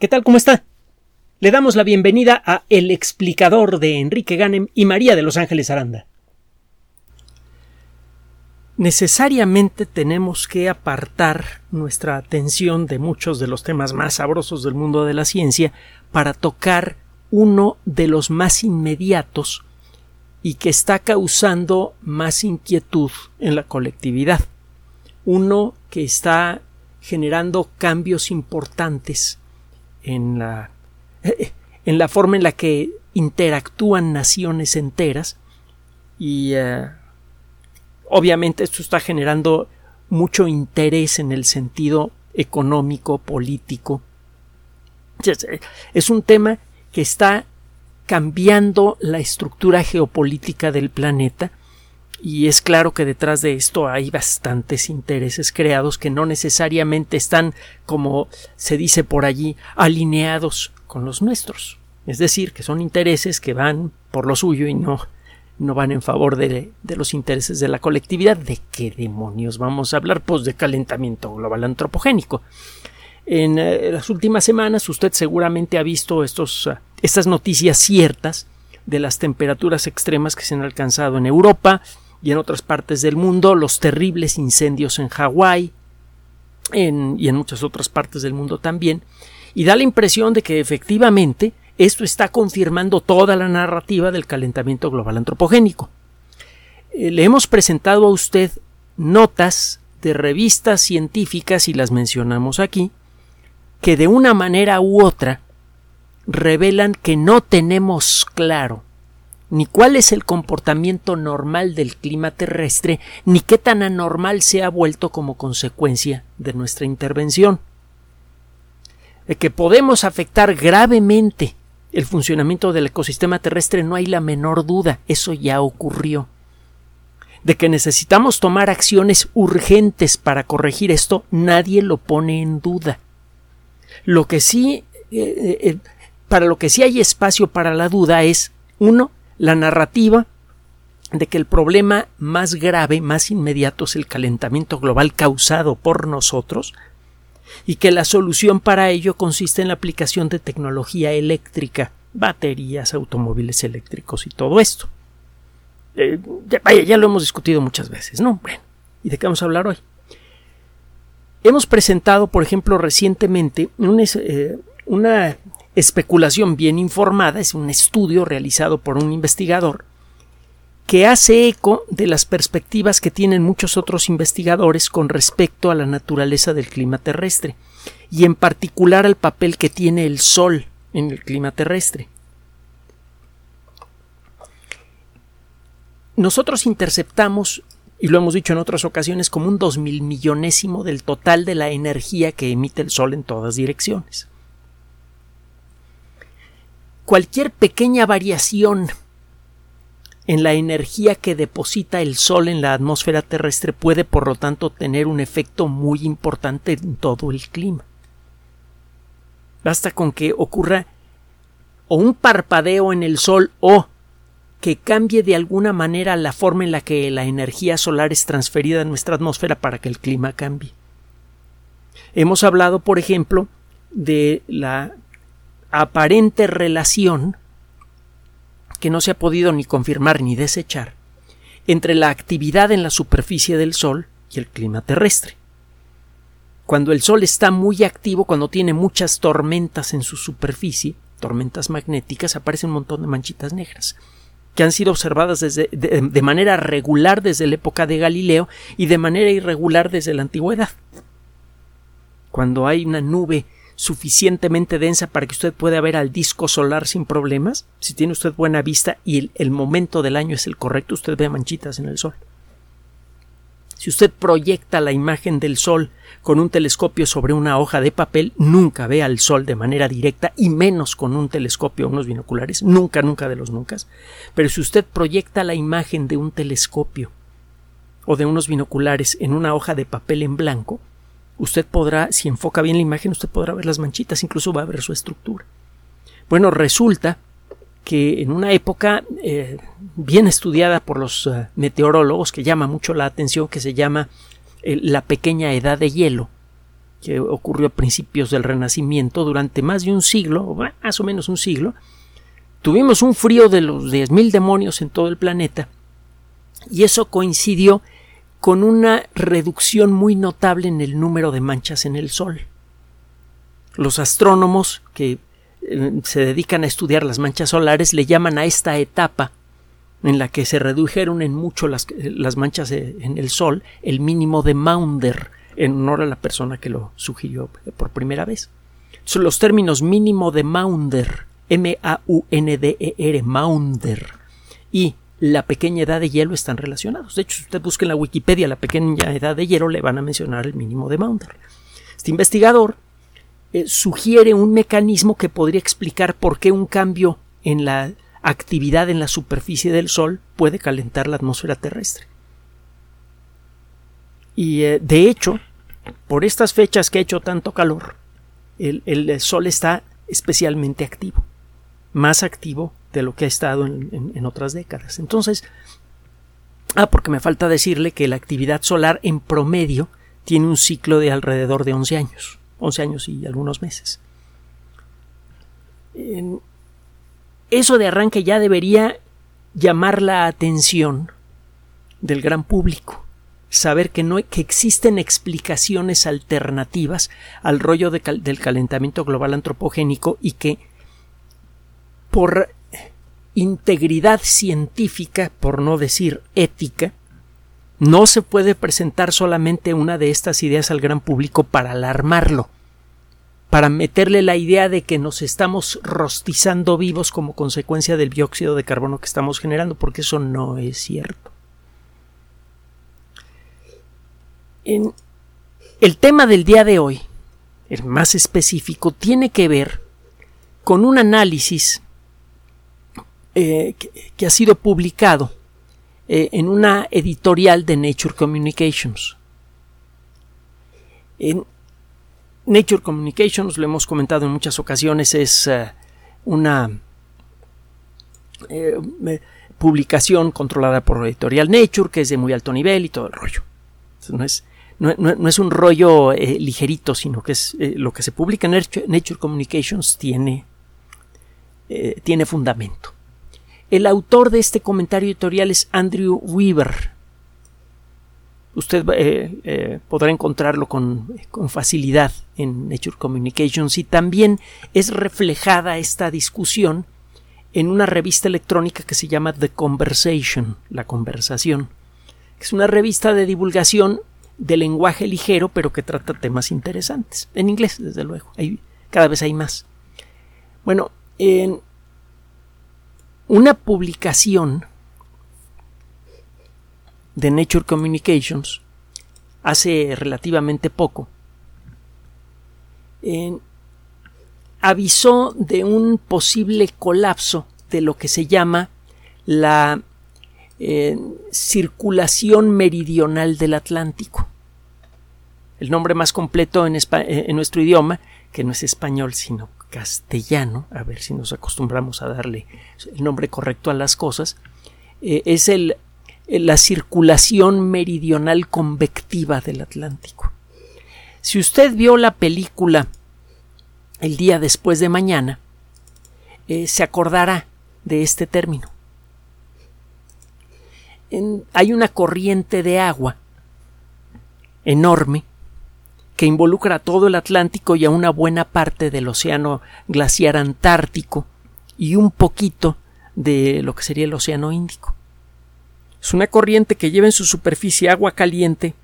¿Qué tal? ¿Cómo está? Le damos la bienvenida a El explicador de Enrique Ganem y María de Los Ángeles Aranda. Necesariamente tenemos que apartar nuestra atención de muchos de los temas más sabrosos del mundo de la ciencia para tocar uno de los más inmediatos y que está causando más inquietud en la colectividad. Uno que está generando cambios importantes en la, en la forma en la que interactúan naciones enteras y eh, obviamente esto está generando mucho interés en el sentido económico, político. Es un tema que está cambiando la estructura geopolítica del planeta y es claro que detrás de esto hay bastantes intereses creados que no necesariamente están, como se dice por allí, alineados con los nuestros. Es decir, que son intereses que van por lo suyo y no, no van en favor de, de los intereses de la colectividad. ¿De qué demonios vamos a hablar? Pues de calentamiento global antropogénico. En eh, las últimas semanas usted seguramente ha visto estos, uh, estas noticias ciertas de las temperaturas extremas que se han alcanzado en Europa, y en otras partes del mundo, los terribles incendios en Hawái y en muchas otras partes del mundo también, y da la impresión de que efectivamente esto está confirmando toda la narrativa del calentamiento global antropogénico. Eh, le hemos presentado a usted notas de revistas científicas, y las mencionamos aquí, que de una manera u otra revelan que no tenemos claro ni cuál es el comportamiento normal del clima terrestre, ni qué tan anormal se ha vuelto como consecuencia de nuestra intervención. De que podemos afectar gravemente el funcionamiento del ecosistema terrestre no hay la menor duda, eso ya ocurrió. De que necesitamos tomar acciones urgentes para corregir esto, nadie lo pone en duda. Lo que sí, eh, eh, eh, para lo que sí hay espacio para la duda es, uno, la narrativa de que el problema más grave, más inmediato es el calentamiento global causado por nosotros y que la solución para ello consiste en la aplicación de tecnología eléctrica, baterías, automóviles eléctricos y todo esto. Eh, ya, vaya, ya lo hemos discutido muchas veces, ¿no? Bueno, ¿y de qué vamos a hablar hoy? Hemos presentado, por ejemplo, recientemente eh, una especulación bien informada, es un estudio realizado por un investigador que hace eco de las perspectivas que tienen muchos otros investigadores con respecto a la naturaleza del clima terrestre y en particular al papel que tiene el Sol en el clima terrestre. Nosotros interceptamos, y lo hemos dicho en otras ocasiones, como un dos mil millonésimo del total de la energía que emite el Sol en todas direcciones cualquier pequeña variación en la energía que deposita el Sol en la atmósfera terrestre puede, por lo tanto, tener un efecto muy importante en todo el clima. Basta con que ocurra o un parpadeo en el Sol o que cambie de alguna manera la forma en la que la energía solar es transferida a nuestra atmósfera para que el clima cambie. Hemos hablado, por ejemplo, de la aparente relación que no se ha podido ni confirmar ni desechar entre la actividad en la superficie del Sol y el clima terrestre. Cuando el Sol está muy activo, cuando tiene muchas tormentas en su superficie, tormentas magnéticas, aparecen un montón de manchitas negras, que han sido observadas desde, de, de manera regular desde la época de Galileo y de manera irregular desde la antigüedad. Cuando hay una nube suficientemente densa para que usted pueda ver al disco solar sin problemas, si tiene usted buena vista y el, momento del año es el correcto, usted ve manchitas en el sol. Si usted proyecta la imagen del sol con un telescopio sobre una hoja de papel, nunca ve al sol de manera directa y menos con un telescopio o unos binoculares, nunca, nunca de los nunca. Pero si usted proyecta la imagen de un telescopio o de unos binoculares en una hoja de papel en blanco, usted podrá, si enfoca bien la imagen, usted podrá ver las manchitas, incluso va a ver su estructura. Bueno, resulta que en una época eh, bien estudiada por los uh, meteorólogos, que llama mucho la atención, que se llama eh, la pequeña edad de hielo, que ocurrió a principios del Renacimiento, durante más de un siglo, más o menos un siglo, tuvimos un frío de los 10.000 demonios en todo el planeta y eso coincidió con una reducción muy notable en el número de manchas en el Sol. Los astrónomos que eh, se dedican a estudiar las manchas solares le llaman a esta etapa en la que se redujeron en mucho las, las manchas en el Sol el mínimo de Maunder, en honor a la persona que lo sugirió por primera vez. Son los términos mínimo de Maunder, M-A-U-N-D-E-R, Maunder, y la pequeña edad de hielo están relacionados. De hecho, si usted busca en la Wikipedia la pequeña edad de hielo, le van a mencionar el mínimo de Maunder. Este investigador eh, sugiere un mecanismo que podría explicar por qué un cambio en la actividad en la superficie del Sol puede calentar la atmósfera terrestre. Y eh, de hecho, por estas fechas que ha hecho tanto calor, el, Sol está especialmente activo, más activo de lo que ha estado en, otras décadas. Entonces, ah, porque me falta decirle que la actividad solar en promedio tiene un ciclo de alrededor de 11 años, 11 años y algunos meses. eso de arranque ya debería llamar la atención del gran público saber que, no, que existen explicaciones alternativas al rollo del calentamiento global antropogénico y que por integridad científica, por no decir ética, no se puede presentar solamente una de estas ideas al gran público para alarmarlo, para meterle la idea de que nos estamos rostizando vivos como consecuencia del dióxido de carbono que estamos generando, porque eso no es cierto. el tema del día de hoy, el más específico, tiene que ver con un análisis eh, que, ha sido publicado eh, en una editorial de Nature Communications. Nature Communications, lo hemos comentado en muchas ocasiones, es eh, una publicación controlada por editorial Nature, que es de muy alto nivel y todo el rollo. No es, no, es un rollo ligerito, sino que es lo que se publica en Nature, Communications tiene, tiene fundamento. El autor de este comentario editorial es Andrew Weaver. Usted podrá encontrarlo con, con, facilidad en Nature Communications y también es reflejada esta discusión en una revista electrónica que se llama The Conversation, la conversación. Es una revista de divulgación de lenguaje ligero, pero que trata temas interesantes. En inglés, desde luego. cada vez hay más. Bueno, en una publicación de Nature Communications hace relativamente poco avisó de un posible colapso de lo que se llama la circulación meridional del Atlántico. El nombre más completo en, eh, en, nuestro idioma, que no es español sino castellano, a ver si nos acostumbramos a darle el nombre correcto a las cosas, eh, es el, la circulación meridional convectiva del Atlántico. Si usted vio la película El día después de mañana, eh, se acordará de este término hay una corriente de agua enorme que involucra a todo el Atlántico y a una buena parte del océano glaciar antártico y un poquito de lo que sería el océano Índico. Es una corriente que lleva en su superficie agua caliente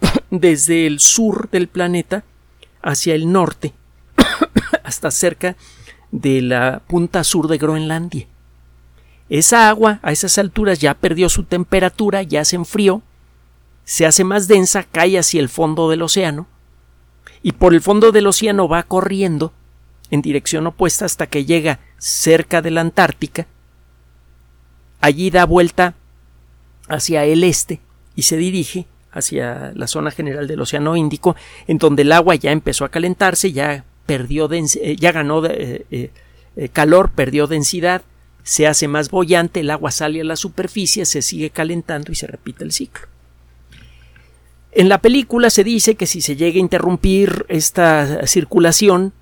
desde el sur del planeta hacia el norte hasta cerca de la punta sur de Groenlandia. Esa agua a esas alturas ya perdió su temperatura, ya se enfrió, se hace más densa, cae hacia el fondo del océano, y por el fondo del océano va corriendo en dirección opuesta hasta que llega cerca de la Antártica. Allí da vuelta hacia el este y se dirige hacia la zona general del Océano Índico, en donde el agua ya empezó a calentarse, ya perdió eh, ya ganó eh, eh, calor, perdió densidad, se hace más bollante, el agua sale a la superficie, se sigue calentando y se repite el ciclo. En la película se dice que si se llega a interrumpir esta circulación,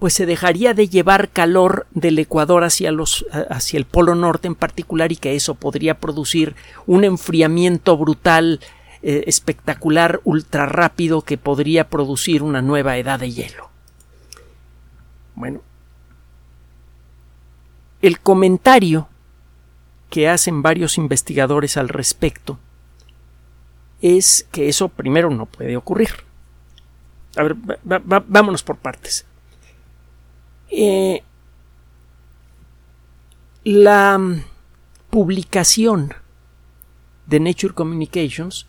pues se dejaría de llevar calor del Ecuador hacia, los, hacia el Polo Norte en particular y que eso podría producir un enfriamiento brutal, eh, espectacular, ultra rápido que podría producir una nueva edad de hielo. Bueno, el comentario que hacen varios investigadores al respecto es que eso primero no puede ocurrir. A ver, vámonos por partes. Eh, la publicación de Nature Communications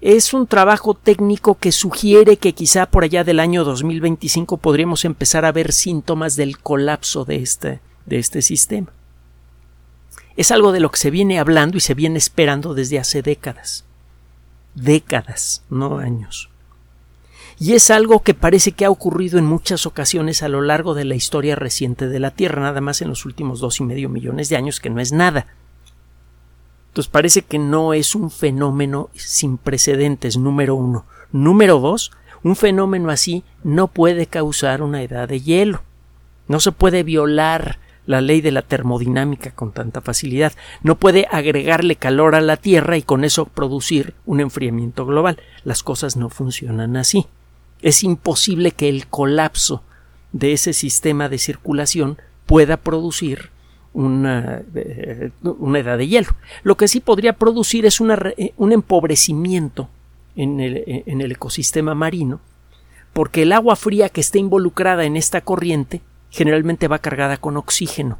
es un trabajo técnico que sugiere que quizá por allá del año 2025 podríamos empezar a ver síntomas del colapso de este, de este sistema. Es algo de lo que se viene hablando y se viene esperando desde hace décadas. Décadas, no años. Y es algo que parece que ha ocurrido en muchas ocasiones a lo largo de la historia reciente de la Tierra, nada más en los últimos dos y medio millones de años, que no es nada. Entonces parece que no es un fenómeno sin precedentes, número uno. Número dos, un fenómeno así no puede causar una edad de hielo. No se puede violar la ley de la termodinámica con tanta facilidad. No puede agregarle calor a la Tierra y con eso producir un enfriamiento global. Las cosas no funcionan así. Es imposible que el colapso de ese sistema de circulación pueda producir una, eh, una, edad de hielo. Lo que sí podría producir es eh, un empobrecimiento en el, eh, en el ecosistema marino, porque el agua fría que está involucrada en esta corriente generalmente va cargada con oxígeno.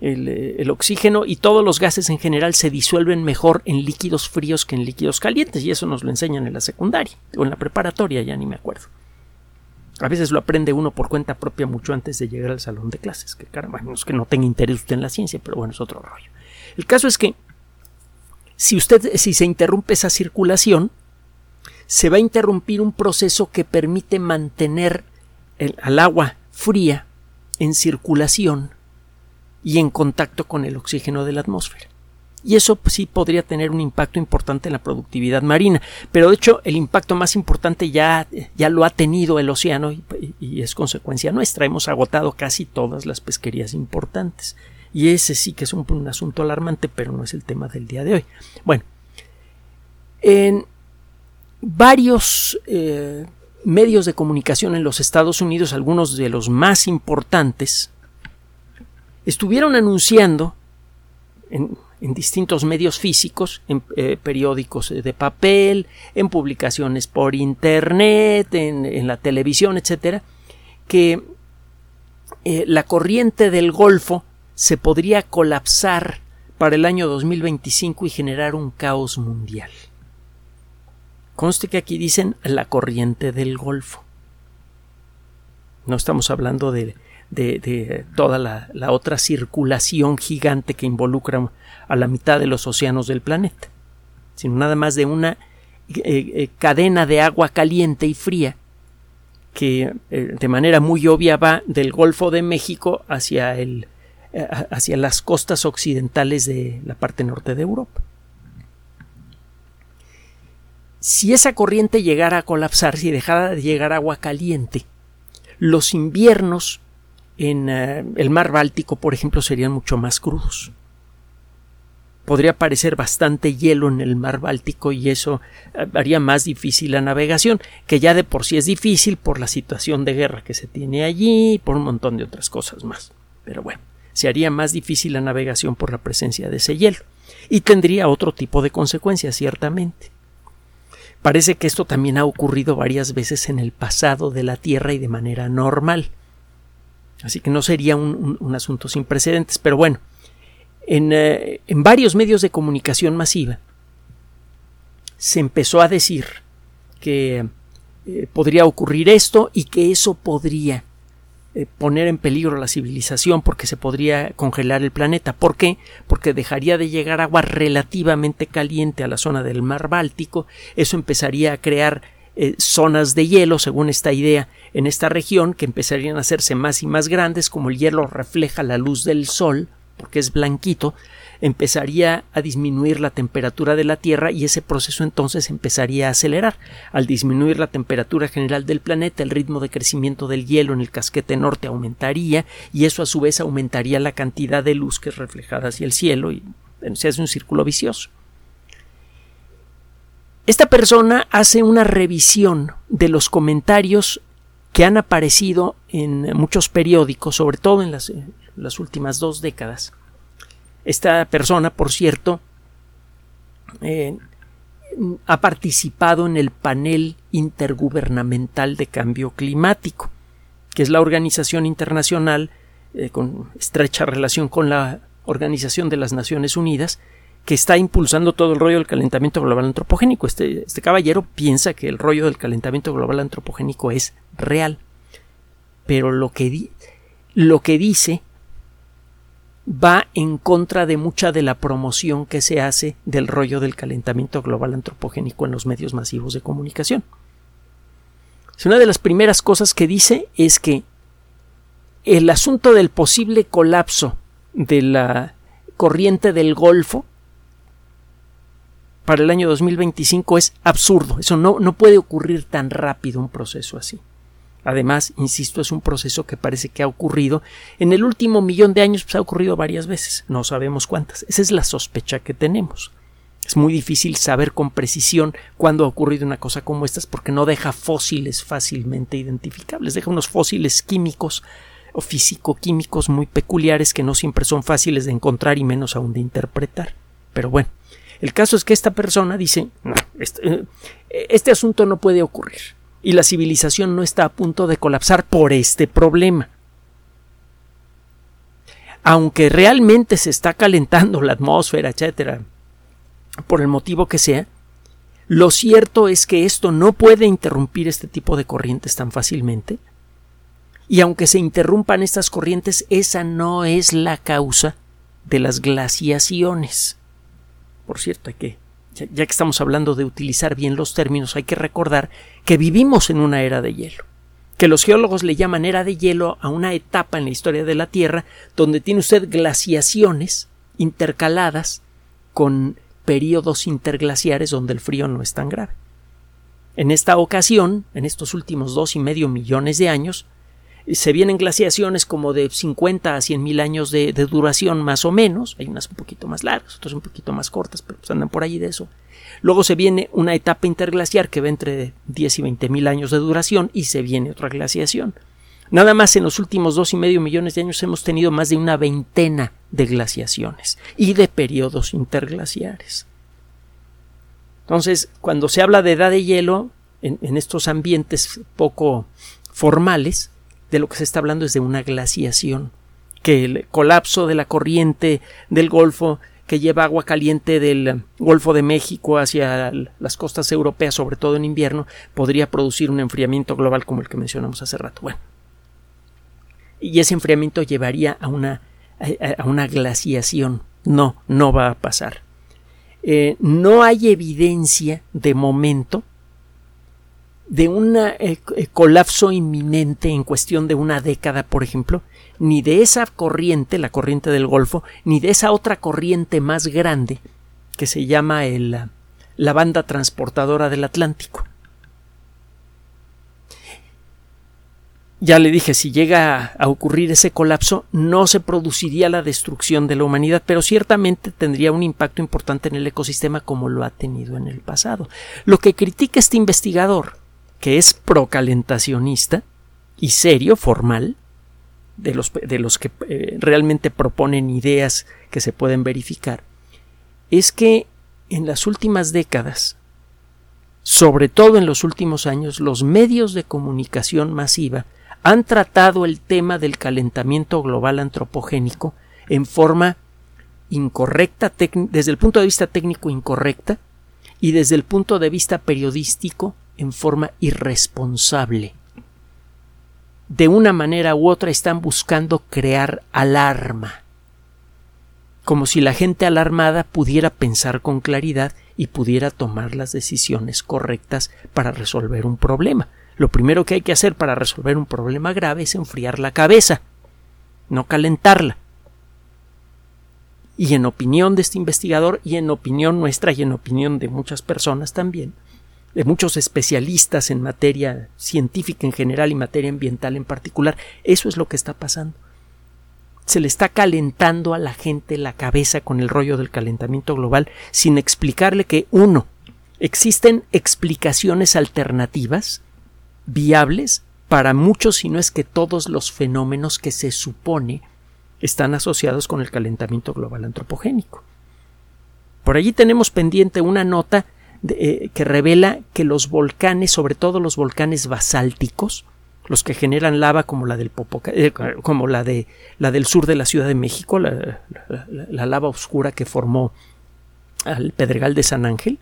El, oxígeno y todos los gases en general se disuelven mejor en líquidos fríos que en líquidos calientes, y eso nos lo enseñan en la secundaria o en la preparatoria, ya ni me acuerdo. A veces lo aprende uno por cuenta propia mucho antes de llegar al salón de clases. Que caramba, no es que no tenga interés usted en la ciencia, pero bueno, es otro rollo. El caso es que si usted, si se interrumpe esa circulación, se va a interrumpir un proceso que permite mantener al agua fría en circulación y en contacto con el oxígeno de la atmósfera y eso pues, sí podría tener un impacto importante en la productividad marina. Pero de hecho el impacto más importante ya, ya lo ha tenido el océano y, y, es consecuencia nuestra. Hemos agotado casi todas las pesquerías importantes. Y ese sí que es un, un asunto alarmante, pero no es el tema del día de hoy. Bueno, en varios eh, medios de comunicación en los Estados Unidos, algunos de los más importantes, estuvieron anunciando en, distintos medios físicos, en eh, periódicos de papel, en publicaciones por internet, en, la televisión, etcétera, que eh, la corriente del Golfo se podría colapsar para el año 2025 y generar un caos mundial. Conste que aquí dicen la corriente del Golfo. No estamos hablando de, de, toda la, la, otra circulación gigante que involucra a la mitad de los océanos del planeta, sino nada más de una eh, eh, cadena de agua caliente y fría que eh, de manera muy obvia va del Golfo de México hacia, el, hacia las costas occidentales de la parte norte de Europa. Si esa corriente llegara a colapsar, si dejara de llegar agua caliente, los inviernos en el mar Báltico, por ejemplo, serían mucho más crudos podría aparecer bastante hielo en el mar Báltico y eso eh, haría más difícil la navegación, que ya de por sí es difícil por la situación de guerra que se tiene allí y por un montón de otras cosas más. Pero bueno, se haría más difícil la navegación por la presencia de ese hielo y tendría otro tipo de consecuencias, ciertamente. Parece que esto también ha ocurrido varias veces en el pasado de la Tierra y de manera normal. Así que no sería un, un asunto sin precedentes, pero bueno, eh, en, varios medios de comunicación masiva se empezó a decir que eh, podría ocurrir esto y que eso podría eh, poner en peligro la civilización porque se podría congelar el planeta. ¿Por qué? Porque dejaría de llegar agua relativamente caliente a la zona del mar Báltico. Eso empezaría a crear zonas de hielo, según esta idea, en esta región que empezarían a hacerse más y más grandes, como el hielo refleja la luz del sol, porque es blanquito, empezaría a disminuir la temperatura de la Tierra y ese proceso entonces empezaría a acelerar. Al disminuir la temperatura general del planeta, el ritmo de crecimiento del hielo en el casquete norte aumentaría y eso a su vez aumentaría la cantidad de luz que es reflejada hacia el cielo y se hace un círculo vicioso. Esta persona hace una revisión de los comentarios que han aparecido en muchos periódicos, sobre todo en las, las últimas dos décadas. Esta persona, por cierto, eh, ha participado en el panel intergubernamental de cambio climático, que es la organización internacional eh, con estrecha relación con la Organización de las Naciones Unidas, que está impulsando todo el rollo del calentamiento global antropogénico. Este, este caballero piensa que el rollo del calentamiento global antropogénico es real. Pero lo que, lo que dice va en contra de mucha de la promoción que se hace del rollo del calentamiento global antropogénico en los medios masivos de comunicación. Una de las primeras cosas que dice es que el asunto del posible colapso de la corriente del Golfo para el año 2025 es absurdo. Eso no, no puede ocurrir tan rápido un proceso así. Además, insisto, es un proceso que parece que ha ocurrido en el último millón de años, pues ha ocurrido varias veces, no sabemos cuántas. Esa es la sospecha que tenemos. Es muy difícil saber con precisión cuándo ha ocurrido una cosa como estas porque no deja fósiles fácilmente identificables, deja unos fósiles químicos o físico-químicos muy peculiares que no siempre son fáciles de encontrar y menos aún de interpretar. Pero bueno, el caso es que esta persona dice, no, este, eh, este, asunto no puede ocurrir y la civilización no está a punto de colapsar por este problema. Aunque realmente se está calentando la atmósfera, etcétera, por el motivo que sea, lo cierto es que esto no puede interrumpir este tipo de corrientes tan fácilmente. Y aunque se interrumpan estas corrientes, esa no es la causa de las glaciaciones. Por cierto, hay que, ya, que estamos hablando de utilizar bien los términos, hay que recordar que vivimos en una era de hielo que los geólogos le llaman era de hielo a una etapa en la historia de la Tierra donde tiene usted glaciaciones intercaladas con períodos interglaciares donde el frío no es tan grave. En esta ocasión, en estos últimos dos y medio millones de años, se vienen glaciaciones como de 50 a 100 mil años de, duración más o menos, hay unas un poquito más largas, otras un poquito más cortas, pero pues andan por allí de eso. Luego se viene una etapa interglaciar que va entre 10 y 20 mil años de duración y se viene otra glaciación. Nada más en los últimos dos y medio millones de años hemos tenido más de una veintena de glaciaciones y de periodos interglaciares. Entonces, cuando se habla de edad de hielo, en estos ambientes poco formales, de lo que se está hablando es de una glaciación, que el colapso de la corriente del Golfo que lleva agua caliente del Golfo de México hacia las costas europeas, sobre todo en invierno, podría producir un enfriamiento global como el que mencionamos hace rato. Bueno, y ese enfriamiento llevaría a una, a una glaciación. No, no va a pasar. Eh, no hay evidencia de momento de un eh, eh, colapso inminente en cuestión de una década, por ejemplo, ni de esa corriente, la corriente del Golfo, ni de esa otra corriente más grande que se llama el, la banda transportadora del Atlántico. Ya le dije, si llega a ocurrir ese colapso, no se produciría la destrucción de la humanidad, pero ciertamente tendría un impacto importante en el ecosistema como lo ha tenido en el pasado. Lo que critica este investigador que es procalentacionista y serio, formal, de los, de los que eh, realmente proponen ideas que se pueden verificar, es que en las últimas décadas, sobre todo en los últimos años, los medios de comunicación masiva han tratado el tema del calentamiento global antropogénico en forma incorrecta, desde el punto de vista técnico incorrecta y desde el punto de vista periodístico en forma irresponsable. De una manera u otra están buscando crear alarma, como si la gente alarmada pudiera pensar con claridad y pudiera tomar las decisiones correctas para resolver un problema. Lo primero que hay que hacer para resolver un problema grave es enfriar la cabeza, no calentarla. y en opinión de este investigador y en opinión nuestra y en opinión de muchas personas también, de muchos especialistas en materia científica en general y materia ambiental en particular, eso es lo que está pasando. Se le está calentando a la gente la cabeza con el rollo del calentamiento global sin explicarle que, uno, existen explicaciones alternativas viables para muchos, si no es que todos los fenómenos que se supone están asociados con el calentamiento global antropogénico. Por allí tenemos pendiente una nota eh, que revela que los volcanes, sobre todo los volcanes basálticos, los que generan lava como la del Popoca, eh, como la de la del sur de la Ciudad de México, la, la lava oscura que formó al Pedregal de San Ángel,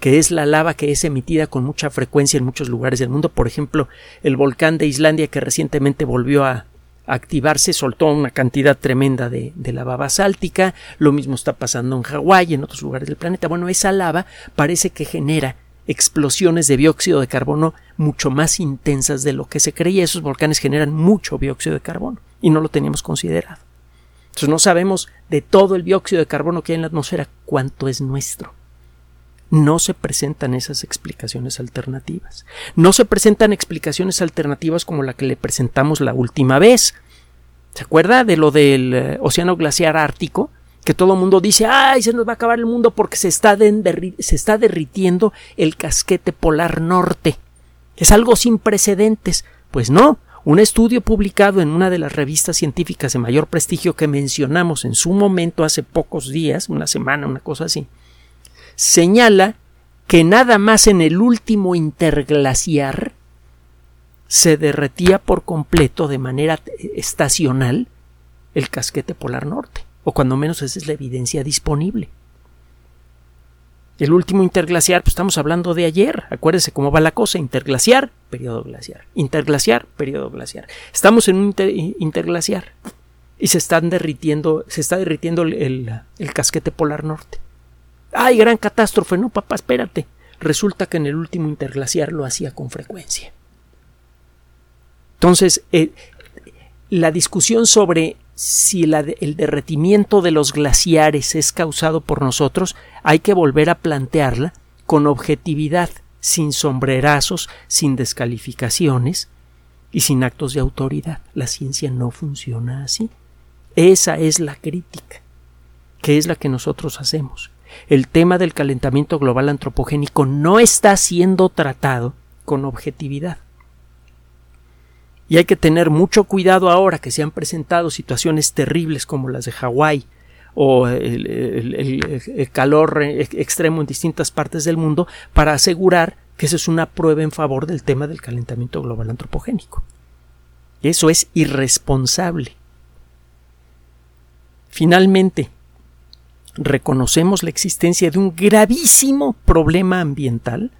que es la lava que es emitida con mucha frecuencia en muchos lugares del mundo. Por ejemplo, el volcán de Islandia que recientemente volvió a, activarse soltó una cantidad tremenda de, lava basáltica, lo mismo está pasando en Hawái y en otros lugares del planeta. Bueno, esa lava parece que genera explosiones de dióxido de carbono mucho más intensas de lo que se creía. Esos volcanes generan mucho dióxido de carbono y no lo teníamos considerado. Entonces no sabemos de todo el dióxido de carbono que hay en la atmósfera cuánto es nuestro. No se presentan esas explicaciones alternativas. No se presentan explicaciones alternativas como la que le presentamos la última vez. ¿Se acuerda de lo del eh, océano glaciar ártico? Que todo el mundo dice, ay, se nos va a acabar el mundo porque se está, se está derritiendo el casquete polar norte. Es algo sin precedentes. Pues no, un estudio publicado en una de las revistas científicas de mayor prestigio que mencionamos en su momento hace pocos días, una semana, una cosa así, señala que nada más en el último interglaciar se derretía por completo de manera estacional el casquete polar norte, o cuando menos esa es la evidencia disponible. El último interglaciar, pues estamos hablando de ayer, acuérdese cómo va la cosa, interglaciar, periodo glaciar, interglaciar, periodo glaciar. Estamos en un interglaciar y se están derritiendo, se está derritiendo el casquete polar norte. ¡Ay, gran catástrofe! No, papá, espérate. Resulta que en el último interglaciar lo hacía con frecuencia. Entonces, eh, la discusión sobre si el derretimiento de los glaciares es causado por nosotros, hay que volver a plantearla con objetividad, sin sombrerazos, sin descalificaciones y sin actos de autoridad. La ciencia no funciona así. Esa es la crítica, que es la que nosotros hacemos el tema del calentamiento global antropogénico no está siendo tratado con objetividad. Y hay que tener mucho cuidado ahora que se han presentado situaciones terribles como las de Hawái o el, calor extremo en distintas partes del mundo para asegurar que esa es una prueba en favor del tema del calentamiento global antropogénico. Eso es irresponsable. Finalmente, reconocemos la existencia de un gravísimo problema ambiental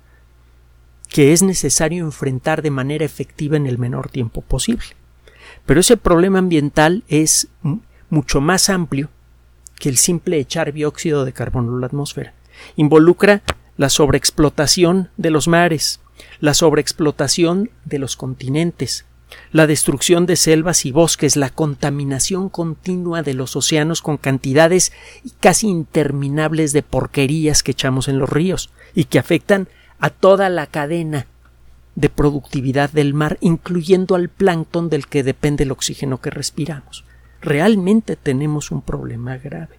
que es necesario enfrentar de manera efectiva en el menor tiempo posible. Pero ese problema ambiental es mucho más amplio que el simple echar dióxido de carbono a la atmósfera. Involucra la sobreexplotación de los mares, la sobreexplotación de los continentes, la destrucción de selvas y bosques, la contaminación continua de los océanos con cantidades casi interminables de porquerías que echamos en los ríos y que afectan a toda la cadena de productividad del mar, incluyendo al plancton del que depende el oxígeno que respiramos. Realmente tenemos un problema grave.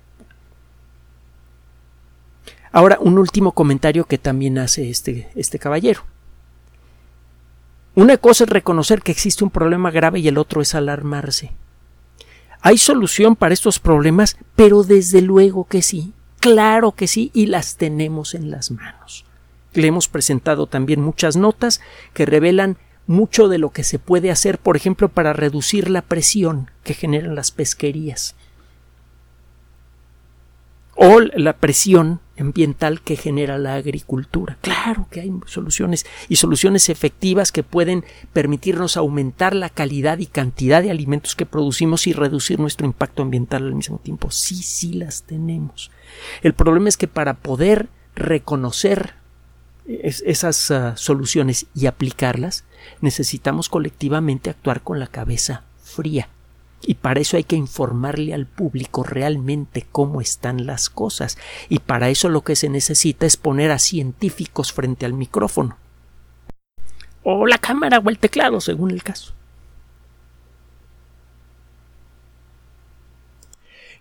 Ahora, un último comentario que también hace este, este caballero. Una cosa es reconocer que existe un problema grave y el otro es alarmarse. ¿Hay solución para estos problemas? Pero desde luego que sí, claro que sí, y las tenemos en las manos. Le hemos presentado también muchas notas que revelan mucho de lo que se puede hacer, por ejemplo, para reducir la presión que generan las pesquerías o la presión ambiental que genera la agricultura. Claro que hay soluciones y soluciones efectivas que pueden permitirnos aumentar la calidad y cantidad de alimentos que producimos y reducir nuestro impacto ambiental al mismo tiempo. Sí, sí las tenemos. El problema es que para poder reconocer esas ah, soluciones y aplicarlas, necesitamos colectivamente actuar con la cabeza fría. Y para eso hay que informarle al público realmente cómo están las cosas. Y para eso lo que se necesita es poner a científicos frente al micrófono. O la cámara o el teclado, según el caso.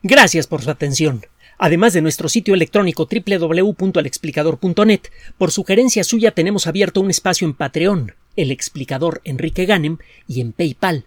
Gracias por su atención. Además de nuestro sitio electrónico www.alexplicador.net, por sugerencia suya tenemos abierto un espacio en Patreon, el explicador Enrique Ganem, y en PayPal,